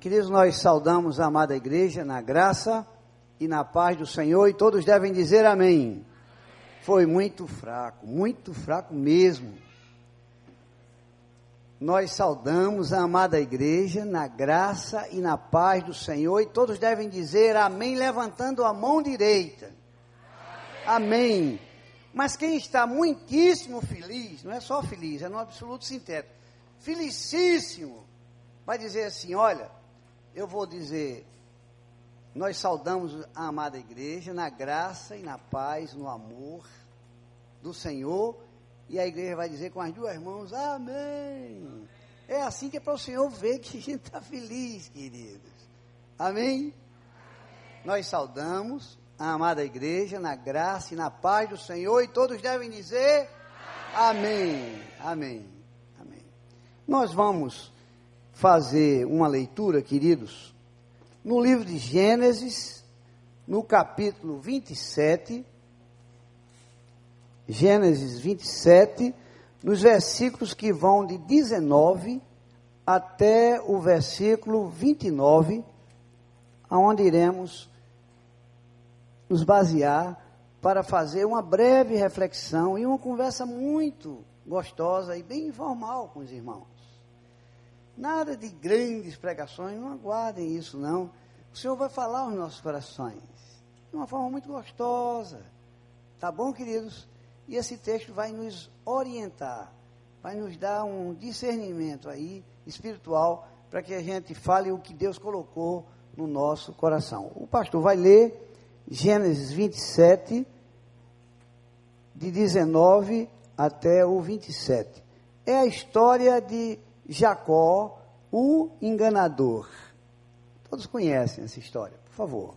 Queridos, nós saudamos a amada igreja na graça e na paz do Senhor e todos devem dizer amém. Foi muito fraco, muito fraco mesmo. Nós saudamos a amada igreja na graça e na paz do Senhor e todos devem dizer amém, levantando a mão direita. Amém. amém. Mas quem está muitíssimo feliz, não é só feliz, é no absoluto sintético, felicíssimo, vai dizer assim: olha, eu vou dizer, nós saudamos a amada igreja na graça e na paz, no amor do Senhor, e a igreja vai dizer com as duas mãos, amém. É assim que é para o Senhor ver que a gente está feliz, queridos. Amém? Nós saudamos a amada igreja na graça e na paz do Senhor, e todos devem dizer amém. Amém. Amém. Nós vamos fazer uma leitura, queridos, no livro de Gênesis, no capítulo 27, Gênesis 27, nos versículos que vão de 19 até o versículo 29, aonde iremos nos basear para fazer uma breve reflexão e uma conversa muito gostosa e bem informal com os irmãos. Nada de grandes pregações, não aguardem isso não. O Senhor vai falar aos nossos corações de uma forma muito gostosa. Tá bom, queridos? E esse texto vai nos orientar, vai nos dar um discernimento aí espiritual para que a gente fale o que Deus colocou no nosso coração. O pastor vai ler Gênesis 27 de 19 até o 27. É a história de Jacó, o enganador. Todos conhecem essa história, por favor.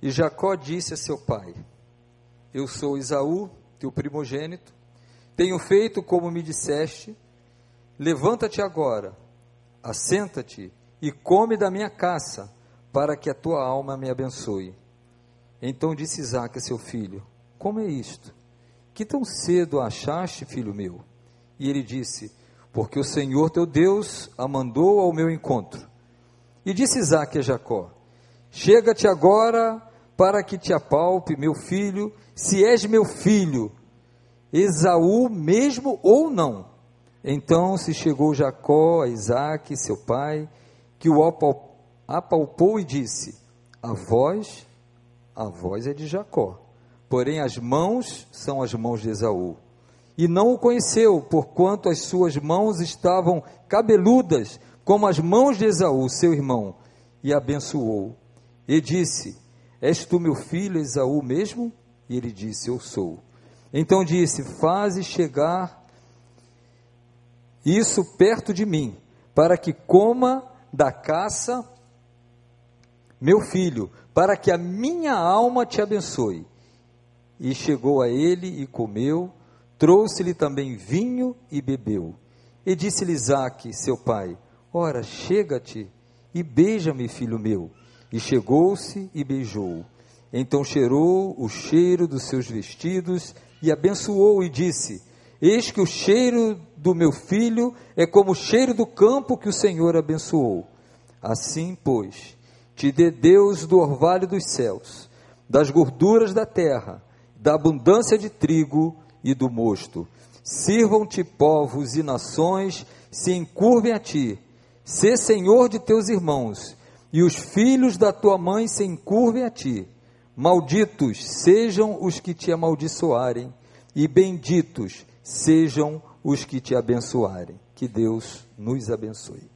E Jacó disse a seu pai: Eu sou Isaú, teu primogênito, tenho feito como me disseste. Levanta-te agora, assenta-te e come da minha caça, para que a tua alma me abençoe. Então disse Isaac a seu filho: Como é isto? Que tão cedo achaste, filho meu? E ele disse: Porque o Senhor teu Deus a mandou ao meu encontro. E disse Isaac a Jacó: Chega-te agora para que te apalpe, meu filho, se és meu filho, Esaú mesmo ou não. Então se chegou Jacó a Isaac, seu pai, que o apalpou e disse: A voz, a voz é de Jacó porém as mãos são as mãos de Esaú. E não o conheceu, porquanto as suas mãos estavam cabeludas, como as mãos de Esaú, seu irmão, e abençoou. E disse: És tu meu filho Esaú mesmo? E ele disse: Eu sou. Então disse: Faze chegar isso perto de mim, para que coma da caça meu filho, para que a minha alma te abençoe. E chegou a ele e comeu, trouxe-lhe também vinho e bebeu. E disse-lhe Isaque, seu pai: Ora, chega-te e beija-me, filho meu. E chegou-se e beijou. Então cheirou o cheiro dos seus vestidos e abençoou e disse: Eis que o cheiro do meu filho é como o cheiro do campo que o Senhor abençoou. Assim, pois, te dê Deus do orvalho dos céus, das gorduras da terra, da abundância de trigo e do mosto. Sirvam-te povos e nações, se encurvem a ti. Sê senhor de teus irmãos, e os filhos da tua mãe se encurvem a ti. Malditos sejam os que te amaldiçoarem, e benditos sejam os que te abençoarem. Que Deus nos abençoe.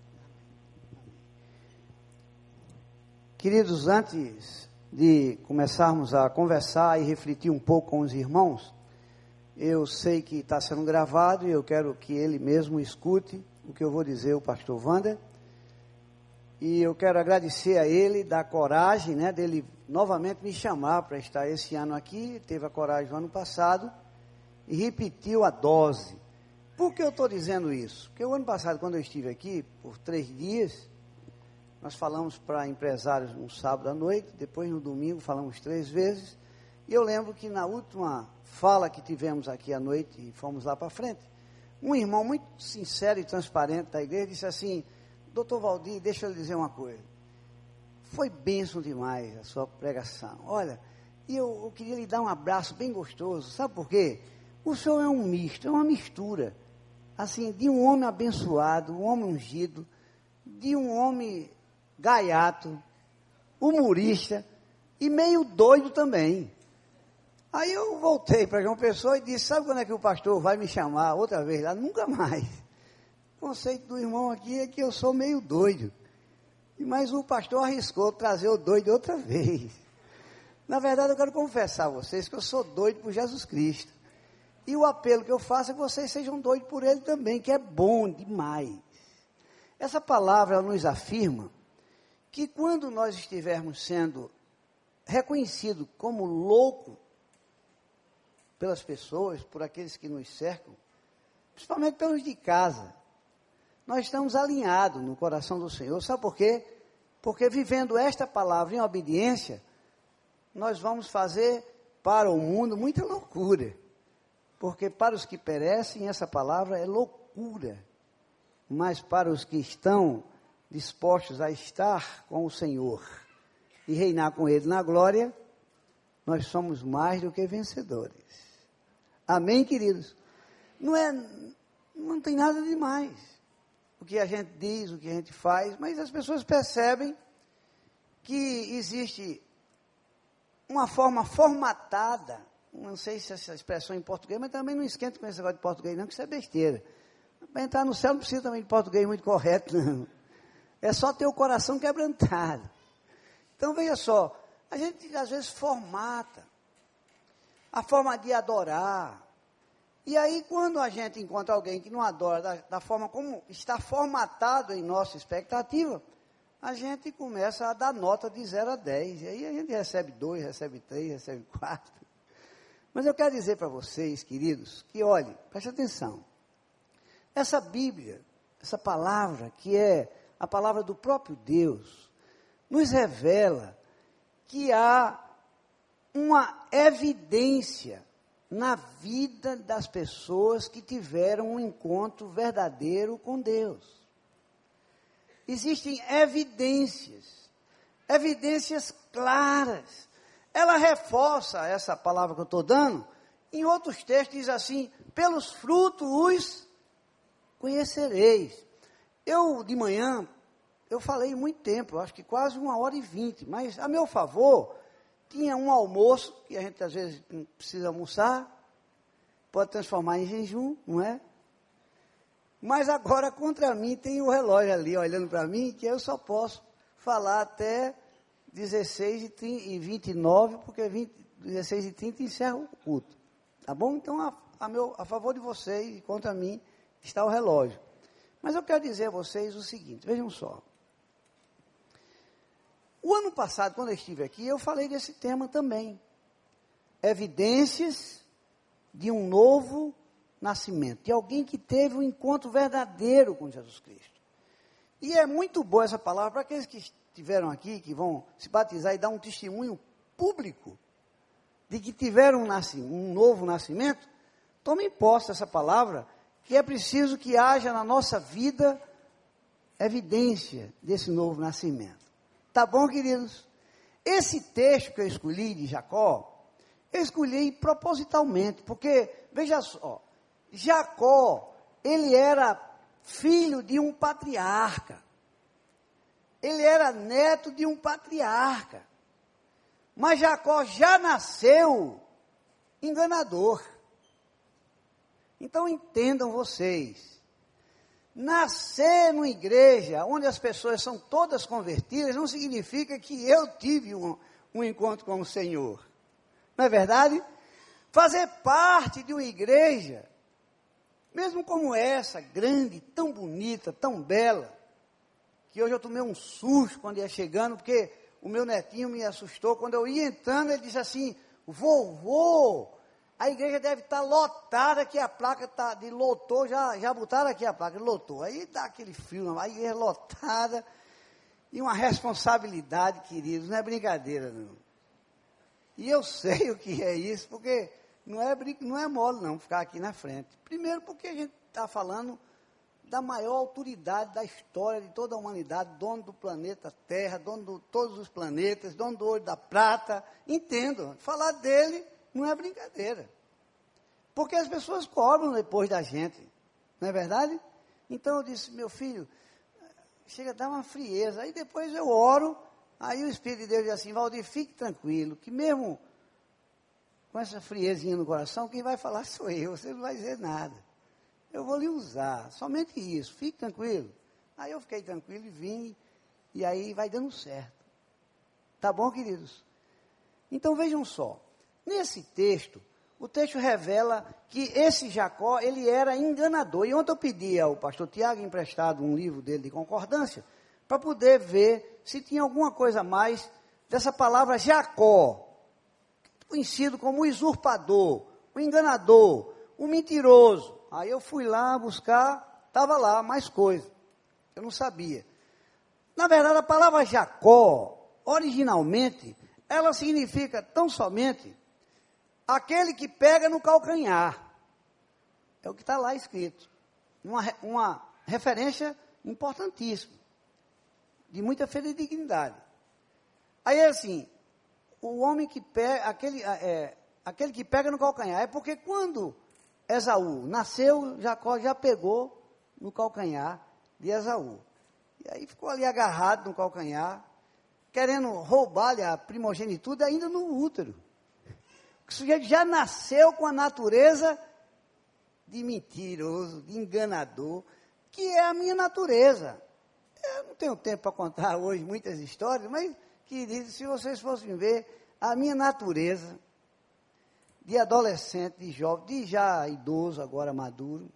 Queridos, antes de começarmos a conversar e refletir um pouco com os irmãos, eu sei que está sendo gravado e eu quero que ele mesmo escute o que eu vou dizer, o pastor Wander. E eu quero agradecer a ele da coragem, né, dele novamente me chamar para estar esse ano aqui. Teve a coragem no ano passado e repetiu a dose. Por que eu estou dizendo isso? Porque o ano passado, quando eu estive aqui por três dias, nós falamos para empresários no sábado à noite, depois no domingo falamos três vezes. E eu lembro que na última fala que tivemos aqui à noite e fomos lá para frente, um irmão muito sincero e transparente da igreja disse assim: Doutor Valdir, deixa eu lhe dizer uma coisa. Foi bênção demais a sua pregação. Olha, e eu, eu queria lhe dar um abraço bem gostoso. Sabe por quê? O senhor é um misto, é uma mistura. Assim, de um homem abençoado, um homem ungido, de um homem gaiato, humorista e meio doido também. Aí eu voltei para João Pessoa e disse: Sabe quando é que o pastor vai me chamar outra vez lá? Nunca mais. O conceito do irmão aqui é que eu sou meio doido. Mas o pastor arriscou trazer o doido outra vez. Na verdade, eu quero confessar a vocês que eu sou doido por Jesus Cristo. E o apelo que eu faço é que vocês sejam doidos por Ele também, que é bom demais. Essa palavra nos afirma que quando nós estivermos sendo reconhecidos como louco pelas pessoas, por aqueles que nos cercam, principalmente pelos de casa, nós estamos alinhados no coração do Senhor. Sabe por quê? Porque vivendo esta palavra em obediência, nós vamos fazer para o mundo muita loucura. Porque para os que perecem, essa palavra é loucura. Mas para os que estão dispostos a estar com o Senhor e reinar com Ele na glória, nós somos mais do que vencedores. Amém, queridos? Não é, não tem nada demais o que a gente diz, o que a gente faz, mas as pessoas percebem que existe uma forma formatada, não sei se essa expressão é em português, mas também não esquenta com esse negócio de português não, que isso é besteira. Para entrar no céu não precisa também de português muito correto, não. É só ter o coração quebrantado. Então veja só, a gente às vezes formata a forma de adorar. E aí, quando a gente encontra alguém que não adora da, da forma como está formatado em nossa expectativa, a gente começa a dar nota de 0 a 10. E aí a gente recebe 2, recebe 3, recebe 4. Mas eu quero dizer para vocês, queridos, que olhem, preste atenção. Essa Bíblia, essa palavra, que é a palavra do próprio Deus, nos revela que há uma evidência na vida das pessoas que tiveram um encontro verdadeiro com Deus. Existem evidências, evidências claras. Ela reforça essa palavra que eu estou dando. Em outros textos diz assim: pelos frutos os conhecereis. Eu, de manhã, eu falei muito tempo, acho que quase uma hora e vinte, mas a meu favor, tinha um almoço, que a gente às vezes precisa almoçar, pode transformar em jejum, não é? Mas agora contra mim tem o relógio ali olhando para mim, que eu só posso falar até 16 e, 30, e 29, porque 20, 16 e 30 encerra o culto. Tá bom? Então, a, a, meu, a favor de vocês e contra mim está o relógio. Mas eu quero dizer a vocês o seguinte: vejam só. O ano passado, quando eu estive aqui, eu falei desse tema também. Evidências de um novo nascimento, de alguém que teve um encontro verdadeiro com Jesus Cristo. E é muito boa essa palavra para aqueles que estiveram aqui, que vão se batizar e dar um testemunho público de que tiveram um, um novo nascimento. Tomem posse dessa palavra, que é preciso que haja na nossa vida evidência desse novo nascimento. Tá bom, queridos? Esse texto que eu escolhi de Jacó, eu escolhi propositalmente, porque, veja só, Jacó, ele era filho de um patriarca. Ele era neto de um patriarca. Mas Jacó já nasceu enganador. Então entendam vocês, Nascer numa igreja onde as pessoas são todas convertidas não significa que eu tive um, um encontro com o Senhor. Não é verdade? Fazer parte de uma igreja, mesmo como essa, grande, tão bonita, tão bela, que hoje eu tomei um susto quando ia chegando, porque o meu netinho me assustou. Quando eu ia entrando, ele disse assim: Vovô, a igreja deve estar lotada, que a placa tá de lotou, já, já botaram aqui a placa, lotou. Aí dá aquele frio, a igreja lotada. E uma responsabilidade, queridos, não é brincadeira, não. E eu sei o que é isso, porque Não é, não é mole, não, ficar aqui na frente. Primeiro, porque a gente está falando da maior autoridade da história de toda a humanidade, dono do planeta Terra, dono de todos os planetas, dono do ouro da prata. Entendo, falar dele não é brincadeira. Porque as pessoas cobram depois da gente, não é verdade? Então eu disse, meu filho, chega a dar uma frieza. Aí depois eu oro, aí o Espírito de Deus diz assim, Valdir, fique tranquilo, que mesmo com essa friezinha no coração, quem vai falar sou eu, você não vai dizer nada eu vou lhe usar, somente isso, fique tranquilo. Aí eu fiquei tranquilo e vim, e aí vai dando certo. Tá bom, queridos? Então vejam só, nesse texto, o texto revela que esse Jacó, ele era enganador. E ontem eu pedi ao pastor Tiago emprestado um livro dele de concordância, para poder ver se tinha alguma coisa mais dessa palavra Jacó, conhecido como usurpador, o enganador, o mentiroso. Aí eu fui lá buscar, estava lá mais coisa. Eu não sabia. Na verdade, a palavra Jacó, originalmente, ela significa tão somente aquele que pega no calcanhar. É o que está lá escrito. Uma, uma referência importantíssima, de muita fidedignidade. Aí é assim, o homem que pega, aquele, é, aquele que pega no calcanhar, é porque quando Esaú nasceu, Jacó já pegou no calcanhar de Esaú. E aí ficou ali agarrado no calcanhar, querendo roubar-lhe a primogenitura ainda no útero. O sujeito já nasceu com a natureza de mentiroso, de enganador, que é a minha natureza. Eu não tenho tempo para contar hoje muitas histórias, mas, queridos, se vocês fossem ver, a minha natureza de adolescente, de jovem, de já idoso, agora maduro.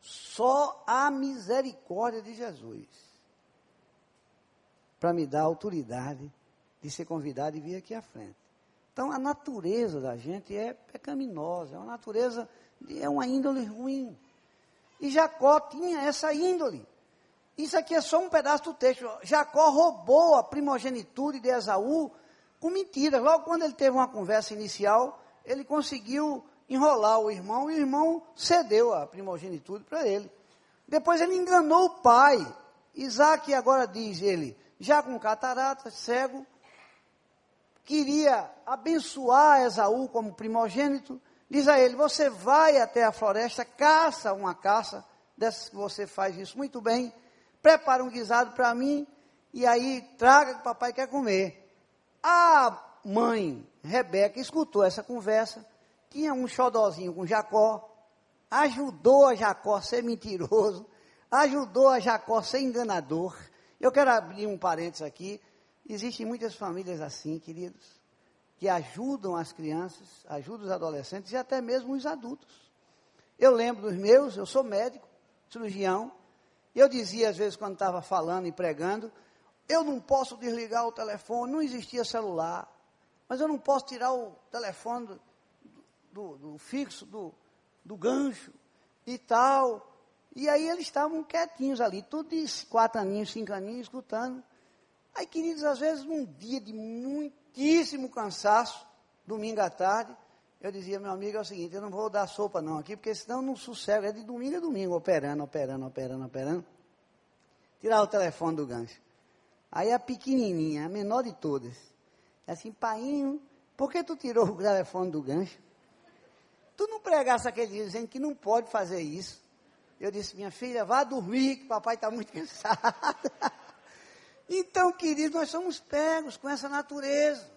Só a misericórdia de Jesus para me dar autoridade de ser convidado e vir aqui à frente. Então a natureza da gente é pecaminosa, é uma natureza, é uma índole ruim. E Jacó tinha essa índole. Isso aqui é só um pedaço do texto. Jacó roubou a primogenitura de Esaú com mentiras. Logo quando ele teve uma conversa inicial ele conseguiu enrolar o irmão e o irmão cedeu a primogenitura para ele. Depois ele enganou o pai. Isaac agora diz ele, já com catarata, cego, queria abençoar Esaú como primogênito, diz a ele: Você vai até a floresta, caça uma caça, dessas que você faz isso muito bem, prepara um guisado para mim, e aí traga que o papai quer comer. A mãe Rebeca escutou essa conversa, tinha um xodozinho com Jacó, ajudou a Jacó a ser mentiroso, ajudou a Jacó a ser enganador. Eu quero abrir um parênteses aqui. Existem muitas famílias assim, queridos, que ajudam as crianças, ajudam os adolescentes e até mesmo os adultos. Eu lembro dos meus, eu sou médico, cirurgião, e eu dizia às vezes quando estava falando e pregando, eu não posso desligar o telefone, não existia celular mas eu não posso tirar o telefone do, do, do fixo, do, do gancho e tal. E aí eles estavam quietinhos ali, tudo de quatro aninhos, cinco aninhos, escutando. Aí, queridos, às vezes num dia de muitíssimo cansaço, domingo à tarde, eu dizia, meu amigo, é o seguinte, eu não vou dar sopa não aqui, porque senão não sossego, é de domingo a domingo, operando, operando, operando, operando. Tirar o telefone do gancho. Aí a pequenininha, a menor de todas, Assim, painho, por que tu tirou o telefone do gancho? Tu não pregasse aquele dia dizendo que não pode fazer isso. Eu disse, minha filha, vá dormir, que papai está muito cansado. Então, querido, nós somos pegos com essa natureza.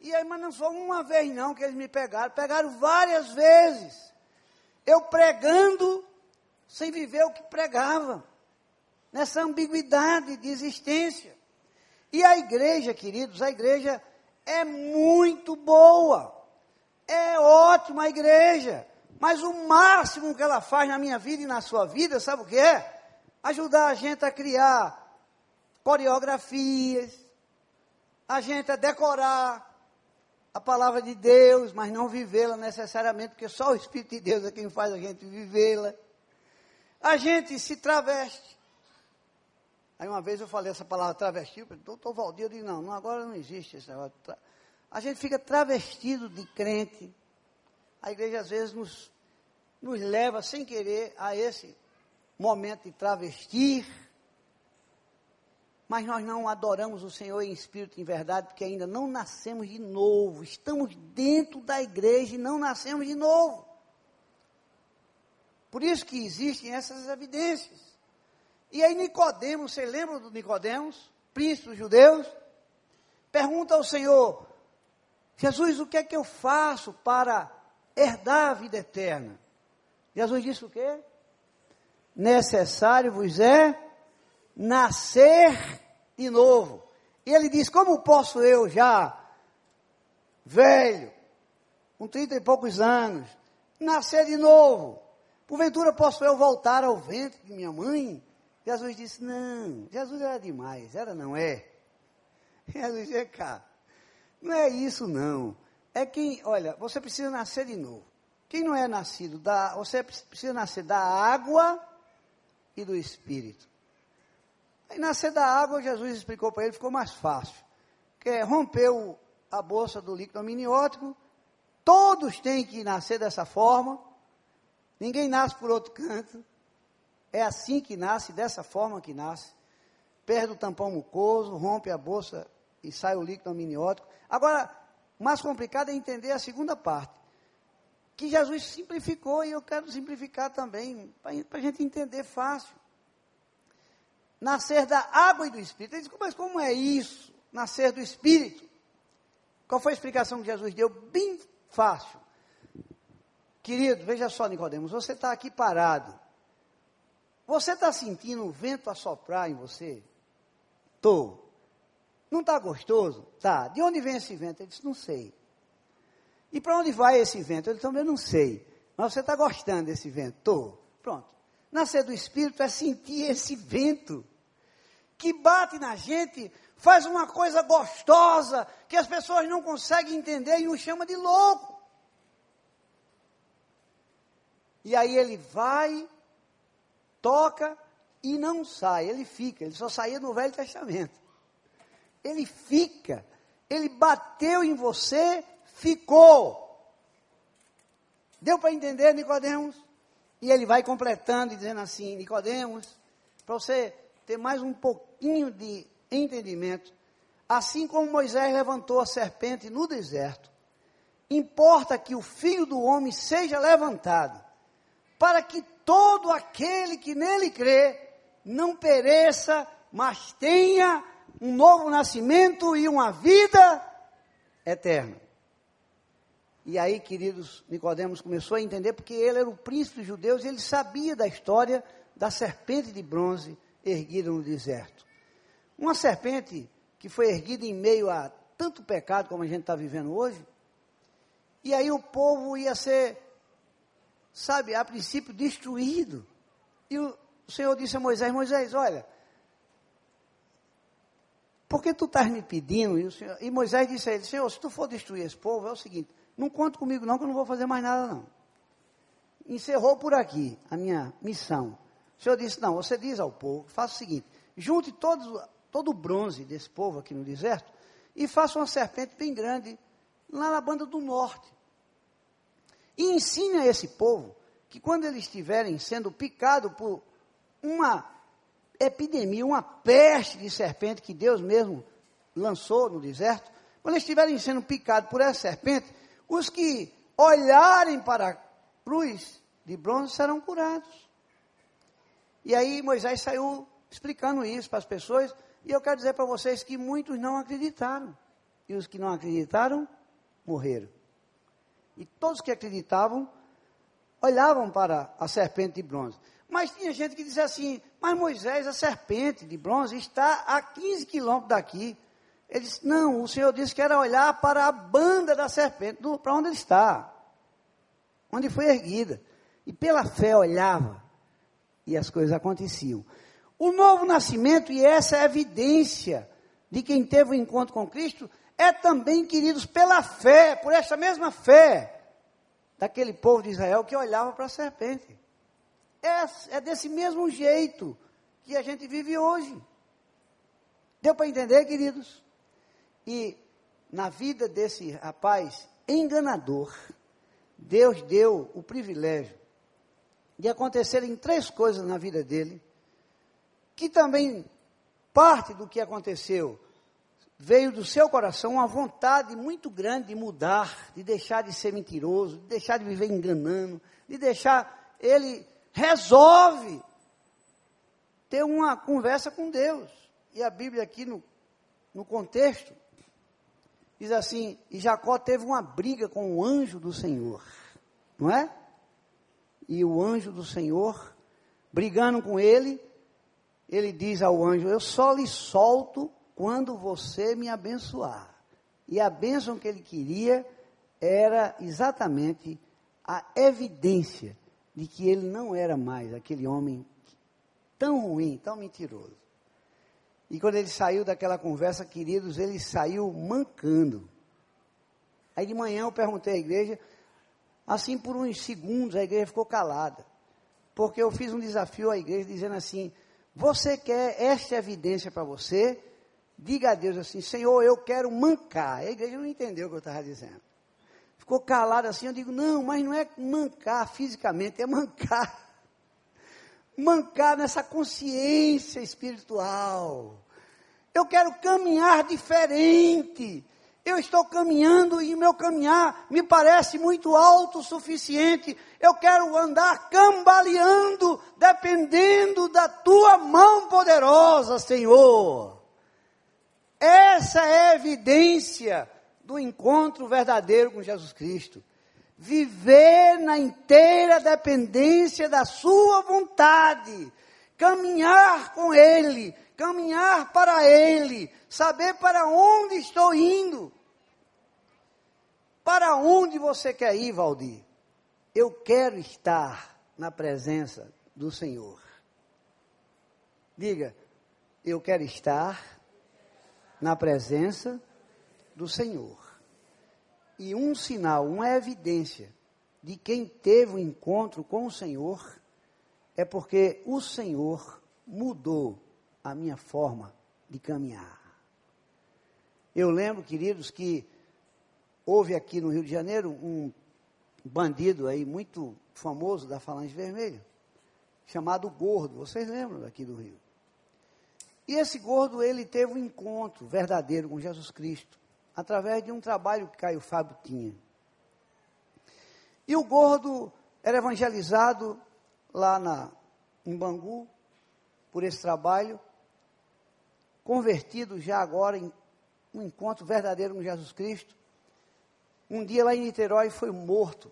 E aí, mas não foi uma vez não que eles me pegaram, pegaram várias vezes. Eu pregando sem viver o que pregava. Nessa ambiguidade de existência. E a igreja, queridos, a igreja é muito boa. É ótima a igreja. Mas o máximo que ela faz na minha vida e na sua vida, sabe o que é? Ajudar a gente a criar coreografias, a gente a decorar a palavra de Deus, mas não vivê-la necessariamente, porque só o Espírito de Deus é quem faz a gente vivê-la. A gente se traveste Aí uma vez eu falei essa palavra travesti, o doutor Valdir disse, não, não, agora não existe esse negócio. a gente fica travestido de crente. A igreja às vezes nos, nos leva sem querer a esse momento de travestir. Mas nós não adoramos o Senhor em espírito e em verdade, porque ainda não nascemos de novo. Estamos dentro da igreja e não nascemos de novo. Por isso que existem essas evidências. E aí Nicodemos, você lembra do Nicodemos, príncipe dos judeus? Pergunta ao Senhor: Jesus, o que é que eu faço para herdar a vida eterna? Jesus disse o quê? Necessário vos é nascer de novo. E ele diz: Como posso eu já, velho, com trinta e poucos anos, nascer de novo? Porventura posso eu voltar ao ventre de minha mãe? Jesus disse: Não, Jesus era demais, era não é. Jesus disse: cá, não é isso não. É quem, olha, você precisa nascer de novo. Quem não é nascido da, você precisa nascer da água e do Espírito. Aí nascer da água, Jesus explicou para ele, ficou mais fácil. Que rompeu a bolsa do líquido amniótico, todos têm que nascer dessa forma, ninguém nasce por outro canto, é assim que nasce, dessa forma que nasce. Perde o tampão mucoso, rompe a bolsa e sai o líquido amniótico. Agora, mais complicado é entender a segunda parte, que Jesus simplificou e eu quero simplificar também, para a gente entender fácil nascer da água e do Espírito. Ele diz, mas como é isso? Nascer do Espírito. Qual foi a explicação que Jesus deu? Bem fácil. Querido, veja só, Nicodemos, você está aqui parado. Você está sentindo o vento assoprar em você? Estou. Não está gostoso? Tá. De onde vem esse vento? Ele disse, não sei. E para onde vai esse vento? Ele também não sei. Mas você está gostando desse vento? Estou. Pronto. Nascer do Espírito é sentir esse vento que bate na gente, faz uma coisa gostosa, que as pessoas não conseguem entender e o chama de louco. E aí ele vai, toca e não sai, ele fica, ele só saía no Velho Testamento. Ele fica, ele bateu em você, ficou. Deu para entender, Nicodemos? E ele vai completando e dizendo assim, Nicodemos, para você ter mais um pouquinho de entendimento, assim como Moisés levantou a serpente no deserto, importa que o filho do homem seja levantado, para que todo aquele que nele crê não pereça, mas tenha um novo nascimento e uma vida eterna. E aí, queridos, Nicodemos começou a entender porque ele era o príncipe dos judeus e ele sabia da história da serpente de bronze erguida no deserto. Uma serpente que foi erguida em meio a tanto pecado como a gente está vivendo hoje. E aí o povo ia ser, sabe, a princípio destruído. E o Senhor disse a Moisés: Moisés, olha, por que tu estás me pedindo? E, Senhor, e Moisés disse a ele: Senhor, se tu for destruir esse povo, é o seguinte não conta comigo não, que eu não vou fazer mais nada não. Encerrou por aqui a minha missão. O Senhor disse, não, você diz ao povo, faça o seguinte, junte todos, todo o bronze desse povo aqui no deserto e faça uma serpente bem grande lá na banda do norte. E ensine a esse povo que quando eles estiverem sendo picados por uma epidemia, uma peste de serpente que Deus mesmo lançou no deserto, quando eles estiverem sendo picados por essa serpente, os que olharem para a cruz de bronze serão curados. E aí Moisés saiu explicando isso para as pessoas, e eu quero dizer para vocês que muitos não acreditaram. E os que não acreditaram, morreram. E todos que acreditavam, olhavam para a serpente de bronze. Mas tinha gente que dizia assim: Mas Moisés, a serpente de bronze está a 15 quilômetros daqui. Ele disse: Não, o Senhor disse que era olhar para a banda da serpente, para onde ele está, onde foi erguida. E pela fé olhava, e as coisas aconteciam. O novo nascimento, e essa é a evidência de quem teve o um encontro com Cristo, é também, queridos, pela fé, por essa mesma fé daquele povo de Israel que olhava para a serpente. É, é desse mesmo jeito que a gente vive hoje. Deu para entender, queridos? E na vida desse rapaz enganador, Deus deu o privilégio de acontecerem três coisas na vida dele, que também parte do que aconteceu veio do seu coração uma vontade muito grande de mudar, de deixar de ser mentiroso, de deixar de viver enganando, de deixar ele resolve ter uma conversa com Deus. E a Bíblia aqui no, no contexto diz assim: e Jacó teve uma briga com o anjo do Senhor, não é? E o anjo do Senhor, brigando com ele, ele diz ao anjo: Eu só lhe solto quando você me abençoar. E a bênção que ele queria era exatamente a evidência de que ele não era mais aquele homem tão ruim, tão mentiroso. E quando ele saiu daquela conversa, queridos, ele saiu mancando. Aí de manhã eu perguntei à igreja, assim por uns segundos a igreja ficou calada. Porque eu fiz um desafio à igreja dizendo assim: você quer esta evidência para você? Diga a Deus assim, Senhor, eu quero mancar. A igreja não entendeu o que eu estava dizendo. Ficou calado assim, eu digo, não, mas não é mancar fisicamente, é mancar. Mancar nessa consciência espiritual. Eu quero caminhar diferente. Eu estou caminhando e o meu caminhar me parece muito autossuficiente. Eu quero andar cambaleando, dependendo da tua mão poderosa, Senhor. Essa é a evidência do encontro verdadeiro com Jesus Cristo. Viver na inteira dependência da Sua vontade, caminhar com Ele, caminhar para Ele, saber para onde estou indo. Para onde você quer ir, Valdir? Eu quero estar na presença do Senhor. Diga, eu quero estar na presença do Senhor. E um sinal, uma evidência de quem teve o um encontro com o Senhor é porque o Senhor mudou a minha forma de caminhar. Eu lembro, queridos, que houve aqui no Rio de Janeiro um bandido aí muito famoso da Falange Vermelha, chamado Gordo. Vocês lembram daqui do Rio? E esse gordo, ele teve um encontro verdadeiro com Jesus Cristo, através de um trabalho que Caio Fábio tinha. E o gordo era evangelizado lá na, em Bangu, por esse trabalho, convertido já agora em um encontro verdadeiro com Jesus Cristo. Um dia lá em Niterói foi morto,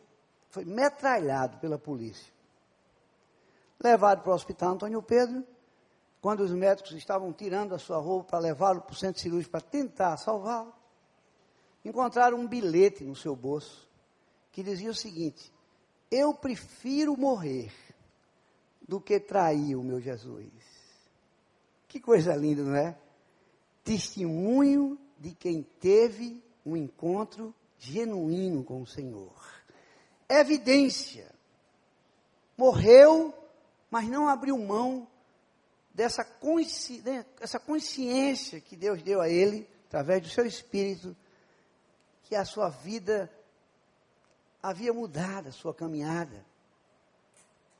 foi metralhado pela polícia. Levado para o hospital Antônio Pedro, quando os médicos estavam tirando a sua roupa para levá-lo para o centro cirúrgico para tentar salvá-lo, encontraram um bilhete no seu bolso que dizia o seguinte: Eu prefiro morrer do que trair o meu Jesus. Que coisa linda, não é? Testemunho de quem teve um encontro genuíno com o Senhor. Evidência. Morreu, mas não abriu mão dessa consciência, essa consciência que Deus deu a ele, através do seu espírito, que a sua vida havia mudado, a sua caminhada.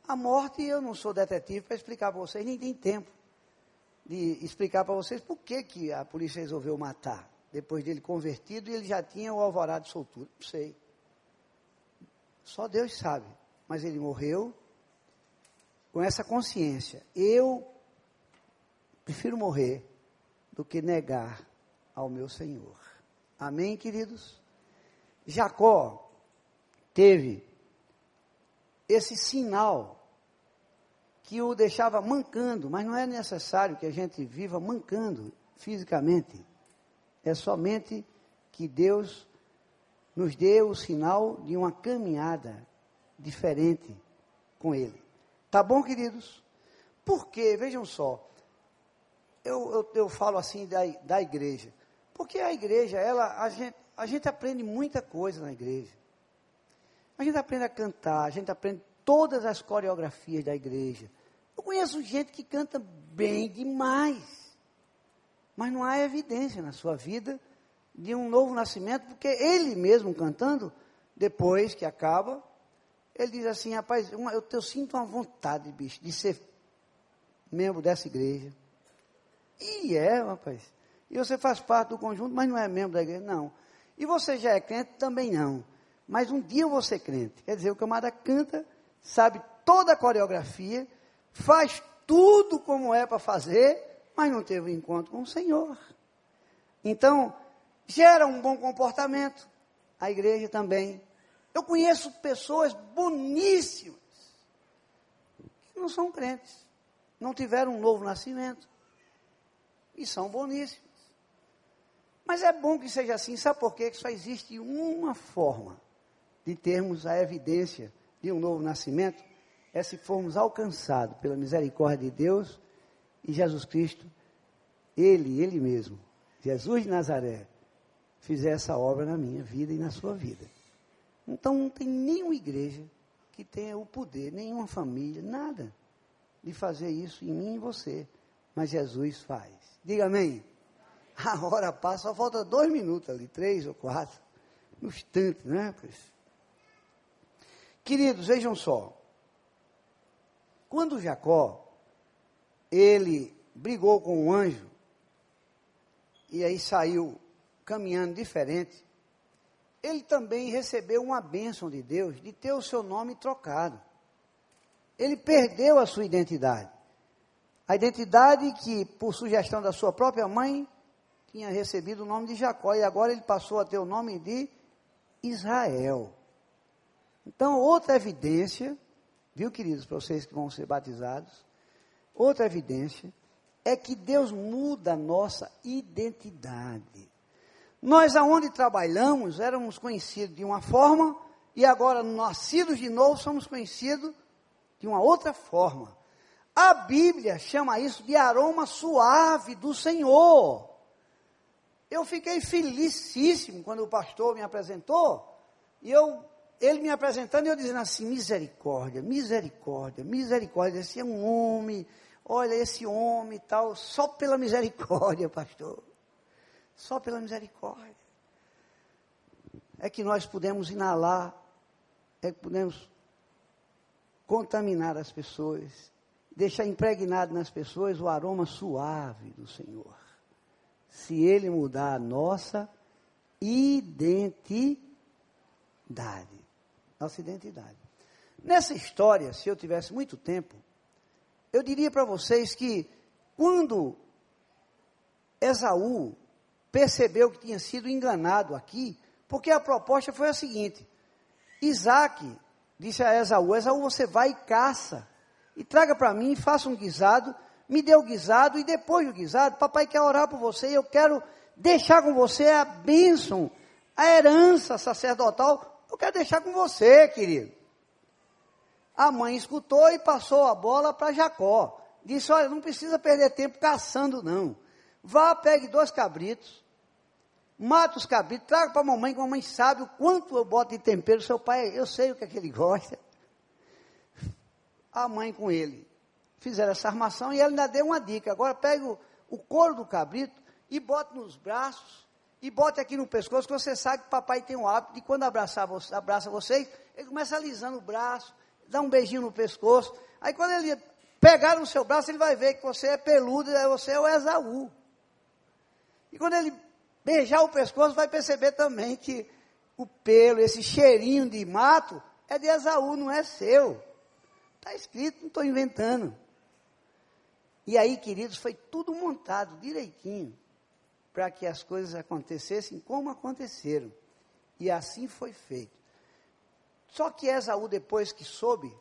A morte, eu não sou detetive para explicar para vocês, nem tem tempo de explicar para vocês por que, que a polícia resolveu matar. Depois dele convertido, e ele já tinha o alvorado de soltura. Não sei. Só Deus sabe. Mas ele morreu com essa consciência. Eu Prefiro morrer do que negar ao meu Senhor. Amém, queridos? Jacó teve esse sinal que o deixava mancando, mas não é necessário que a gente viva mancando fisicamente. É somente que Deus nos dê o sinal de uma caminhada diferente com Ele. Tá bom, queridos? Porque, vejam só, eu, eu, eu falo assim da, da igreja. Porque a igreja, ela, a gente, a gente aprende muita coisa na igreja. A gente aprende a cantar, a gente aprende todas as coreografias da igreja. Eu conheço gente que canta bem demais, mas não há evidência na sua vida de um novo nascimento, porque ele mesmo cantando, depois que acaba, ele diz assim, rapaz, eu, eu sinto uma vontade, bicho, de ser membro dessa igreja. E é, rapaz. E você faz parte do conjunto, mas não é membro da igreja, não. E você já é crente? Também não. Mas um dia vou ser crente. Quer dizer, o camarada canta, sabe toda a coreografia, faz tudo como é para fazer, mas não teve um encontro com o Senhor. Então, gera um bom comportamento. A igreja também. Eu conheço pessoas boníssimas que não são crentes, não tiveram um novo nascimento e são boníssimos. Mas é bom que seja assim, sabe por quê? Que só existe uma forma de termos a evidência de um novo nascimento, é se formos alcançados pela misericórdia de Deus e Jesus Cristo, Ele, Ele mesmo, Jesus de Nazaré, fizer essa obra na minha vida e na sua vida. Então não tem nenhuma igreja que tenha o poder, nenhuma família, nada, de fazer isso em mim e você. Mas Jesus faz. Diga amém. A hora passa, só falta dois minutos ali, três ou quatro. No instante, né? Queridos, vejam só. Quando Jacó, ele brigou com o anjo, e aí saiu caminhando diferente, ele também recebeu uma bênção de Deus de ter o seu nome trocado. Ele perdeu a sua identidade. A identidade que, por sugestão da sua própria mãe, tinha recebido o nome de Jacó, e agora ele passou a ter o nome de Israel. Então, outra evidência, viu, queridos, para vocês que vão ser batizados, outra evidência é que Deus muda a nossa identidade. Nós, aonde trabalhamos, éramos conhecidos de uma forma, e agora, nascidos de novo, somos conhecidos de uma outra forma. A Bíblia chama isso de aroma suave do Senhor. Eu fiquei felicíssimo quando o pastor me apresentou, e eu, ele me apresentando, e eu dizendo assim, misericórdia, misericórdia, misericórdia, esse é um homem, olha esse homem e tal, só pela misericórdia, pastor, só pela misericórdia. É que nós podemos inalar, é que podemos contaminar as pessoas, deixar impregnado nas pessoas o aroma suave do Senhor se ele mudar a nossa identidade. Nossa identidade. Nessa história, se eu tivesse muito tempo, eu diria para vocês que quando Esaú percebeu que tinha sido enganado aqui, porque a proposta foi a seguinte: Isaac disse a Esaú: Esaú, você vai e caça, e traga para mim, faça um guisado, me dê o guisado e depois do guisado, papai quer orar por você e eu quero deixar com você a bênção, a herança sacerdotal. Eu quero deixar com você, querido. A mãe escutou e passou a bola para Jacó. Disse: Olha, não precisa perder tempo caçando, não. Vá, pegue dois cabritos, mata os cabritos, traga para a mamãe, que a mamãe sabe o quanto eu boto de tempero. Seu pai, eu sei o que, é que ele gosta. A mãe com ele fizeram essa armação e ele ainda deu uma dica. Agora pega o, o couro do cabrito e bota nos braços e bota aqui no pescoço, que você sabe que papai tem o hábito de quando abraçar, abraça vocês, ele começa alisando o braço, dá um beijinho no pescoço. Aí quando ele pegar no seu braço, ele vai ver que você é peludo, e você é o Esaú. E quando ele beijar o pescoço, vai perceber também que o pelo, esse cheirinho de mato, é de Esaú, não é seu. Está escrito, não estou inventando. E aí, queridos, foi tudo montado direitinho para que as coisas acontecessem como aconteceram. E assim foi feito. Só que Esaú, depois que soube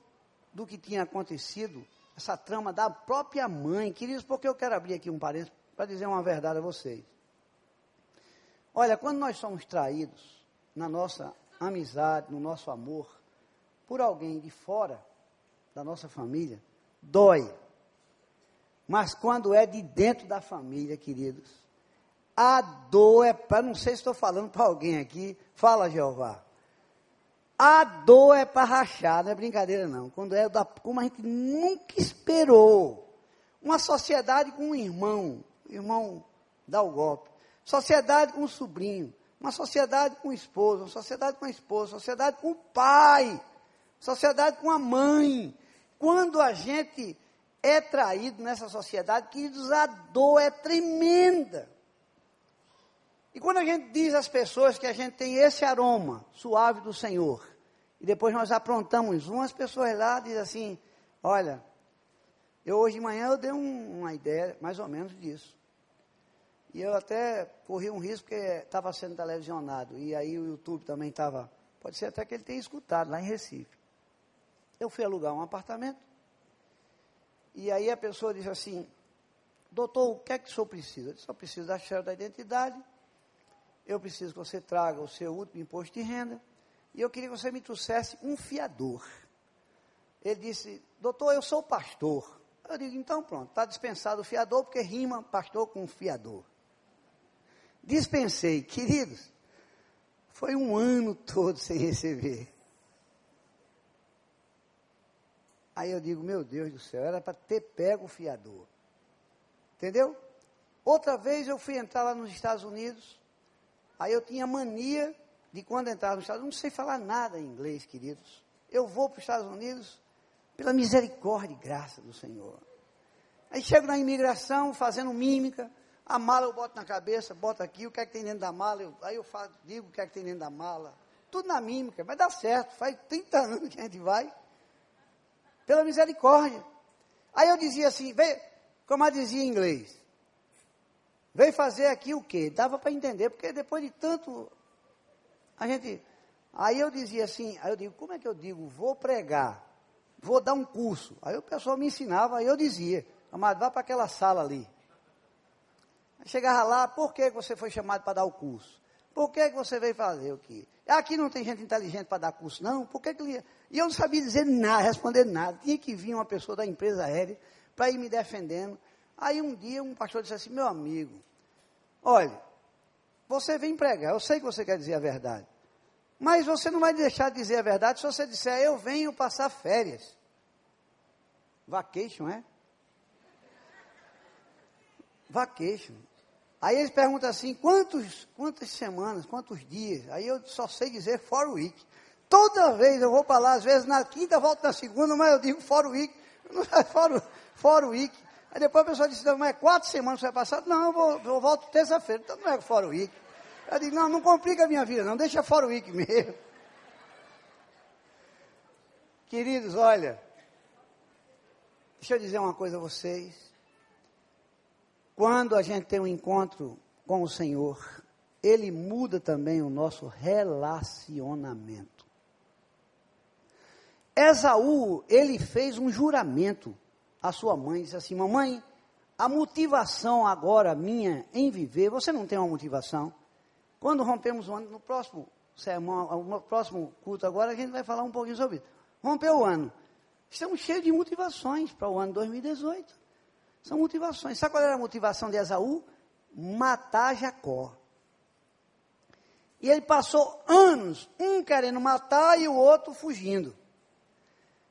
do que tinha acontecido, essa trama da própria mãe, queridos, porque eu quero abrir aqui um parênteses para dizer uma verdade a vocês. Olha, quando nós somos traídos na nossa amizade, no nosso amor, por alguém de fora da nossa família, dói. Mas quando é de dentro da família, queridos, a dor é para, não sei se estou falando para alguém aqui, fala Jeová. A dor é para rachar, não é brincadeira não. Quando é da, como a gente nunca esperou. Uma sociedade com um irmão, o irmão dá o golpe. sociedade com o sobrinho, uma sociedade com o esposo, uma sociedade com a esposa, sociedade com o pai, sociedade com a mãe. Quando a gente é traído nessa sociedade, queridos, a dor é tremenda. E quando a gente diz às pessoas que a gente tem esse aroma suave do Senhor, e depois nós aprontamos umas pessoas lá dizem assim, olha, eu hoje de manhã eu dei um, uma ideia mais ou menos disso. E eu até corri um risco porque estava sendo televisionado. E aí o YouTube também estava. Pode ser até que ele tenha escutado lá em Recife. Eu fui alugar um apartamento. E aí a pessoa disse assim: Doutor, o que é que o senhor precisa? Eu disse: Eu preciso da chave da identidade. Eu preciso que você traga o seu último imposto de renda. E eu queria que você me trouxesse um fiador. Ele disse: Doutor, eu sou pastor. Eu digo: Então pronto, está dispensado o fiador, porque rima pastor com fiador. Dispensei, queridos. Foi um ano todo sem receber. Aí eu digo, meu Deus do céu, era para ter pego o fiador. Entendeu? Outra vez eu fui entrar lá nos Estados Unidos, aí eu tinha mania de quando entrar nos Estados Unidos, não sei falar nada em inglês, queridos. Eu vou para os Estados Unidos pela misericórdia e graça do Senhor. Aí chego na imigração fazendo mímica, a mala eu boto na cabeça, boto aqui, o que é que tem dentro da mala, eu, aí eu falo, digo o que é que tem dentro da mala. Tudo na mímica, vai dar certo, faz 30 anos que a gente vai pela misericórdia. Aí eu dizia assim, vê, como eu dizia em inglês, veio fazer aqui o quê? Dava para entender, porque depois de tanto, a gente, aí eu dizia assim, aí eu digo, como é que eu digo, vou pregar, vou dar um curso. Aí o pessoal me ensinava, aí eu dizia, amado, vá para aquela sala ali. Aí chegava lá, por que você foi chamado para dar o curso? Por que você veio fazer o quê? Aqui não tem gente inteligente para dar curso, não? Por que, que? E eu não sabia dizer nada, responder nada. Tinha que vir uma pessoa da empresa aérea para ir me defendendo. Aí um dia um pastor disse assim, meu amigo, olha, você vem pregar, eu sei que você quer dizer a verdade. Mas você não vai deixar de dizer a verdade se você disser, eu venho passar férias. Vacation, é? Vacation. Aí eles perguntam assim, quantos, quantas semanas, quantos dias? Aí eu só sei dizer for week. Toda vez eu vou para lá, às vezes na quinta, volto na segunda, mas eu digo for week. Não é for, for week. Aí depois a pessoa disse, mas é quatro semanas que vai passar? Não, eu, vou, eu volto terça-feira, então não é for week. Eu digo, não, não complica a minha vida, não, deixa for week mesmo. Queridos, olha, deixa eu dizer uma coisa a vocês. Quando a gente tem um encontro com o Senhor, Ele muda também o nosso relacionamento. Esaú, ele fez um juramento à sua mãe, disse assim: Mamãe, a motivação agora minha em viver, você não tem uma motivação? Quando rompemos o ano, no próximo sermão, no próximo culto agora, a gente vai falar um pouquinho sobre isso. Rompeu o ano. Estamos cheios de motivações para o ano 2018. São motivações. Sabe qual era a motivação de Esaú? Matar Jacó. E ele passou anos, um querendo matar e o outro fugindo.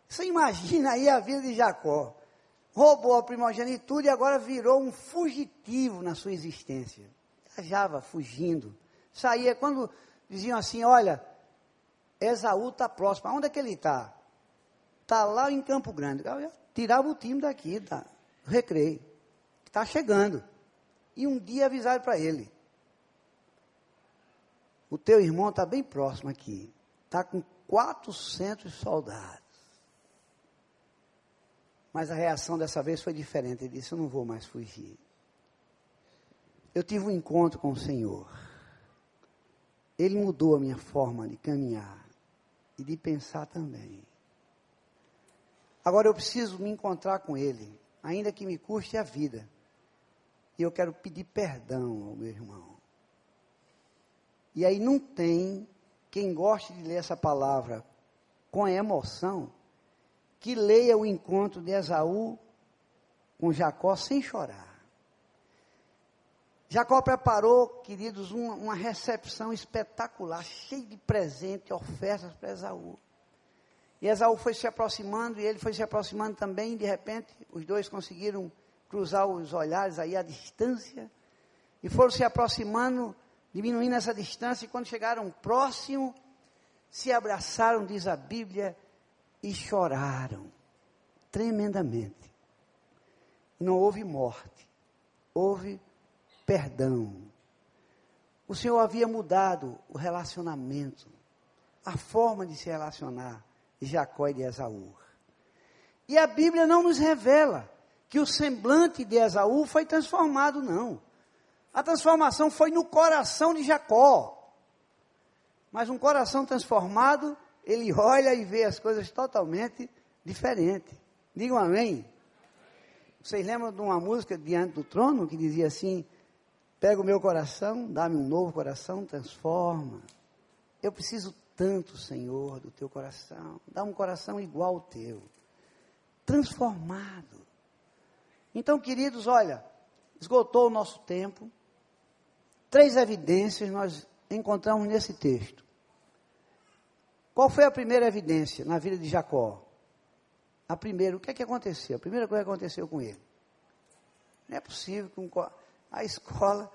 Você imagina aí a vida de Jacó. Roubou a primogenitura e agora virou um fugitivo na sua existência. Viajava fugindo. Saía quando diziam assim: Olha, Esaú está próximo. Onde é que ele está? Está lá em Campo Grande. Eu tirava o time daqui, tá? recreio. Está chegando. E um dia avisaram para ele: O teu irmão está bem próximo aqui. Está com 400 soldados. Mas a reação dessa vez foi diferente. Ele disse: Eu não vou mais fugir. Eu tive um encontro com o Senhor. Ele mudou a minha forma de caminhar e de pensar também. Agora eu preciso me encontrar com Ele, ainda que me custe a vida. E eu quero pedir perdão ao meu irmão. E aí não tem quem goste de ler essa palavra com emoção que leia o encontro de Esaú com Jacó sem chorar. Jacó preparou, queridos, uma, uma recepção espetacular, cheia de presentes, ofertas para Esaú. E Esaú foi se aproximando e ele foi se aproximando também, e de repente os dois conseguiram cruzar os olhares aí à distância. e foram se aproximando, diminuindo essa distância, e quando chegaram próximo, se abraçaram, diz a Bíblia, e choraram tremendamente. Não houve morte, houve perdão. O Senhor havia mudado o relacionamento, a forma de se relacionar de Jacó e de Esaú. E a Bíblia não nos revela que o semblante de Esaú foi transformado, não. A transformação foi no coração de Jacó. Mas um coração transformado, ele olha e vê as coisas totalmente diferentes. Digam amém. Vocês lembram de uma música diante do trono que dizia assim: Pega o meu coração, dá-me um novo coração, transforma. Eu preciso tanto, Senhor, do teu coração. Dá um coração igual ao teu, transformado. Então, queridos, olha, esgotou o nosso tempo. Três evidências nós encontramos nesse texto. Qual foi a primeira evidência na vida de Jacó? A primeira, o que é que aconteceu? A primeira coisa que aconteceu com ele. Não é possível que um, a escola.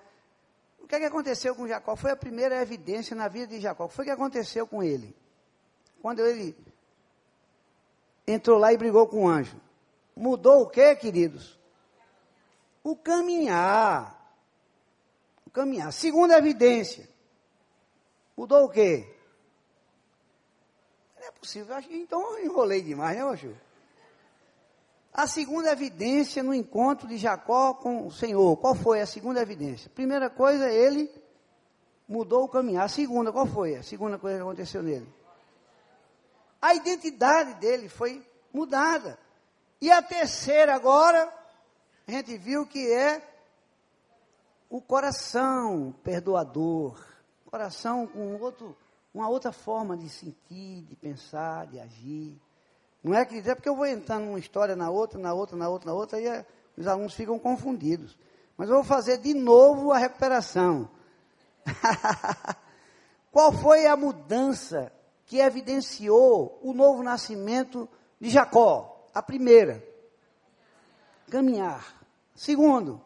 O que é que aconteceu com Jacó? Foi a primeira evidência na vida de Jacó. O que foi que aconteceu com ele? Quando ele entrou lá e brigou com o anjo. Mudou o que, queridos? O caminhar. O caminhar. Segunda evidência. Mudou o quê? Não é possível. Acho que então eu enrolei demais, né, Oxu? A segunda evidência no encontro de Jacó com o Senhor. Qual foi a segunda evidência? Primeira coisa, ele mudou o caminhar. A segunda, qual foi? A segunda coisa que aconteceu nele? A identidade dele foi mudada. E a terceira agora, a gente viu que é o coração perdoador, coração com outro, uma outra forma de sentir, de pensar, de agir. Não é que é porque eu vou entrando numa história na outra, na outra, na outra, na outra, aí os alunos ficam confundidos. Mas eu vou fazer de novo a recuperação. Qual foi a mudança que evidenciou o novo nascimento de Jacó? A primeira, caminhar. Segundo,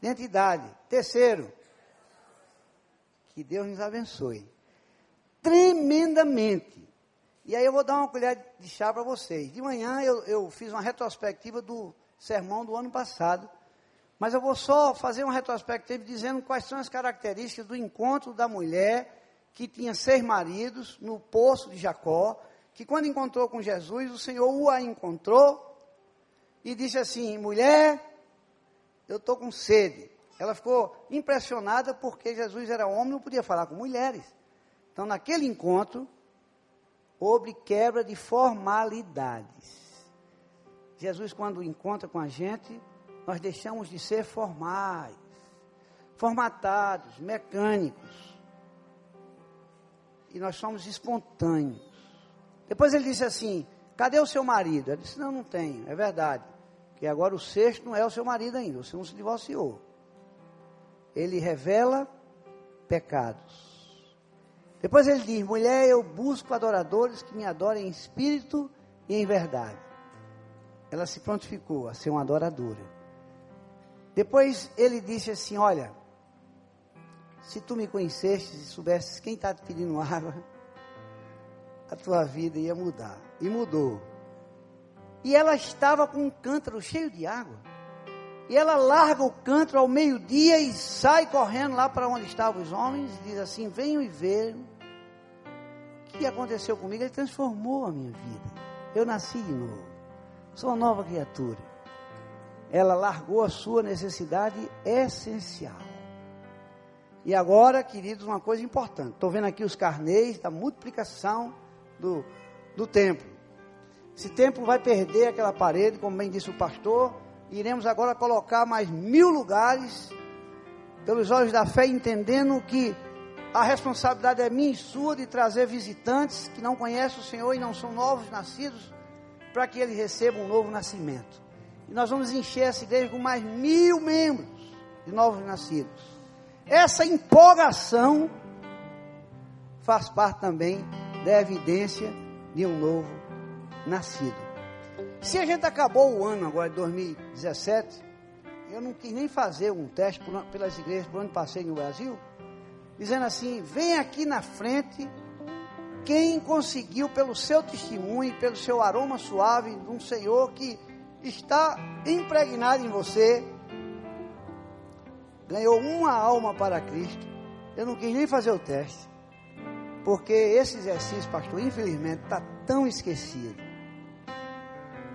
identidade. Terceiro, que Deus nos abençoe tremendamente. E aí eu vou dar uma colher de chá para vocês. De manhã eu, eu fiz uma retrospectiva do sermão do ano passado, mas eu vou só fazer uma retrospectiva dizendo quais são as características do encontro da mulher que tinha seis maridos no poço de Jacó, que quando encontrou com Jesus, o Senhor a encontrou e disse assim: mulher, eu estou com sede. Ela ficou impressionada porque Jesus era homem, não podia falar com mulheres. Então, naquele encontro, houve quebra de formalidades. Jesus, quando encontra com a gente, nós deixamos de ser formais, formatados, mecânicos. E nós somos espontâneos. Depois ele disse assim: Cadê o seu marido? Ela disse: Não, não tenho. É verdade. Que agora o sexto não é o seu marido ainda. Você não se divorciou. Ele revela pecados. Depois ele diz: Mulher, eu busco adoradores que me adorem em espírito e em verdade. Ela se prontificou a ser uma adoradora. Depois ele disse assim: Olha, se tu me conhecesses e soubesses quem está te pedindo água, a tua vida ia mudar e mudou. E ela estava com um cântaro cheio de água. E ela larga o cântaro ao meio-dia e sai correndo lá para onde estavam os homens e diz assim: Venham e vejam que aconteceu comigo. Ele transformou a minha vida. Eu nasci de novo. Sou uma nova criatura. Ela largou a sua necessidade essencial. E agora, queridos, uma coisa importante. Estou vendo aqui os carnês da multiplicação do, do templo. Esse templo vai perder aquela parede, como bem disse o pastor. Iremos agora colocar mais mil lugares, pelos olhos da fé, entendendo que a responsabilidade é minha e sua de trazer visitantes que não conhecem o Senhor e não são novos nascidos, para que eles recebam um novo nascimento. E nós vamos encher essa igreja com mais mil membros de novos nascidos. Essa empolgação faz parte também da evidência de um novo nascido. Se a gente acabou o ano agora de 2017 eu não quis nem fazer um teste pelas igrejas por onde passei no Brasil, dizendo assim: vem aqui na frente quem conseguiu, pelo seu testemunho, pelo seu aroma suave de um Senhor que está impregnado em você, ganhou uma alma para Cristo. Eu não quis nem fazer o teste, porque esse exercício, pastor, infelizmente, está tão esquecido.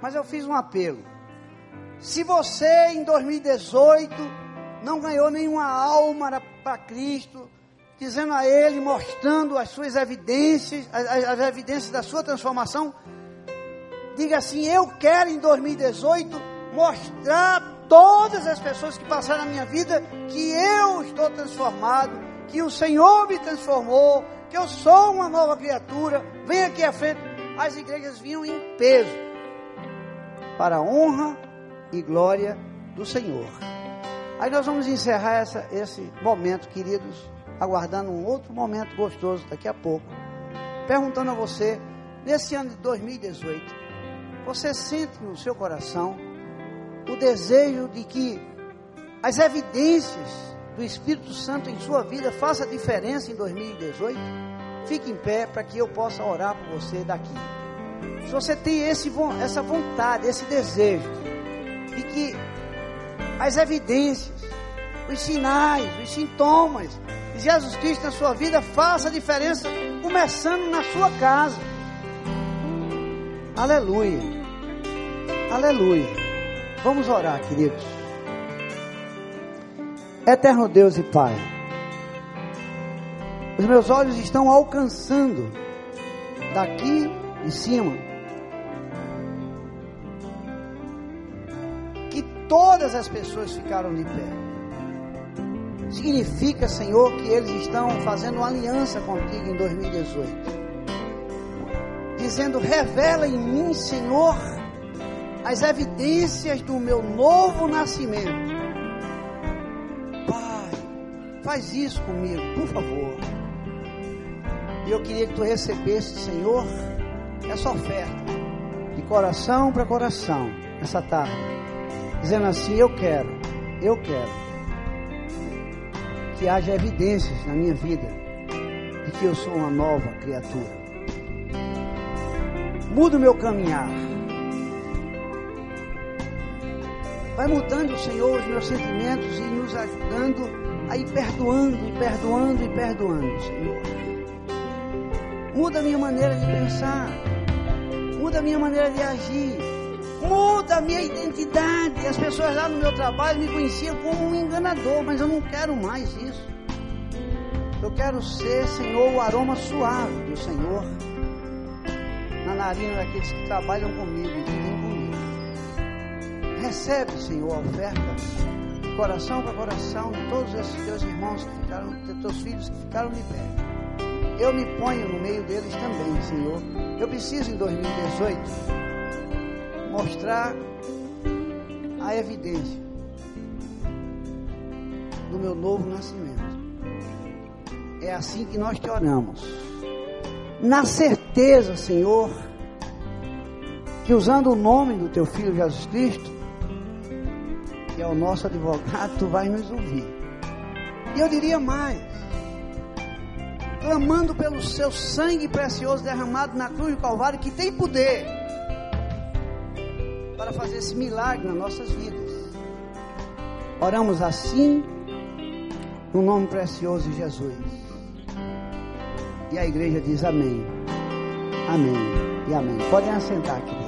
Mas eu fiz um apelo. Se você em 2018 não ganhou nenhuma alma para Cristo, dizendo a Ele, mostrando as suas evidências, as, as evidências da sua transformação, diga assim: Eu quero em 2018 mostrar a todas as pessoas que passaram na minha vida que eu estou transformado, que o Senhor me transformou, que eu sou uma nova criatura. Vem aqui à frente. As igrejas vinham em peso para a honra e glória do Senhor. Aí nós vamos encerrar essa, esse momento, queridos, aguardando um outro momento gostoso daqui a pouco. Perguntando a você, nesse ano de 2018, você sente no seu coração o desejo de que as evidências do Espírito Santo em sua vida façam diferença em 2018? Fique em pé para que eu possa orar por você daqui. Se você tem esse, essa vontade, esse desejo de que as evidências, os sinais, os sintomas Jesus Cristo na sua vida façam diferença, começando na sua casa. Aleluia. Aleluia. Vamos orar, queridos. Eterno Deus e Pai, os meus olhos estão alcançando daqui de cima que todas as pessoas ficaram de pé. Significa, Senhor, que eles estão fazendo uma aliança contigo em 2018 dizendo: Revela em mim, Senhor, as evidências do meu novo nascimento. Pai, faz isso comigo, por favor. E eu queria que tu recebesse, Senhor, essa oferta, de coração para coração, essa tarde, dizendo assim: Eu quero, eu quero que haja evidências na minha vida de que eu sou uma nova criatura muda o meu caminhar. Vai mudando, Senhor, os meus sentimentos e nos ajudando a ir perdoando, e perdoando e perdoando, Senhor. Muda a minha maneira de pensar, muda a minha maneira de agir, muda a minha identidade. As pessoas lá no meu trabalho me conheciam como um enganador, mas eu não quero mais isso. Eu quero ser, Senhor, o aroma suave do Senhor na narina daqueles que trabalham comigo e vivem comigo. Recebe, Senhor, a oferta, coração para coração, de todos esses teus irmãos que ficaram, de teus filhos que ficaram de pé. Eu me ponho no meio deles também, Senhor. Eu preciso em 2018 mostrar a evidência do meu novo nascimento. É assim que nós te oramos na certeza, Senhor, que usando o nome do teu filho Jesus Cristo, que é o nosso advogado, tu vai nos ouvir. E eu diria mais, clamando pelo seu sangue precioso derramado na cruz do Calvário, que tem poder para fazer esse milagre nas nossas vidas. Oramos assim, no nome precioso de Jesus. E a igreja diz amém. Amém e amém. Podem assentar aqui.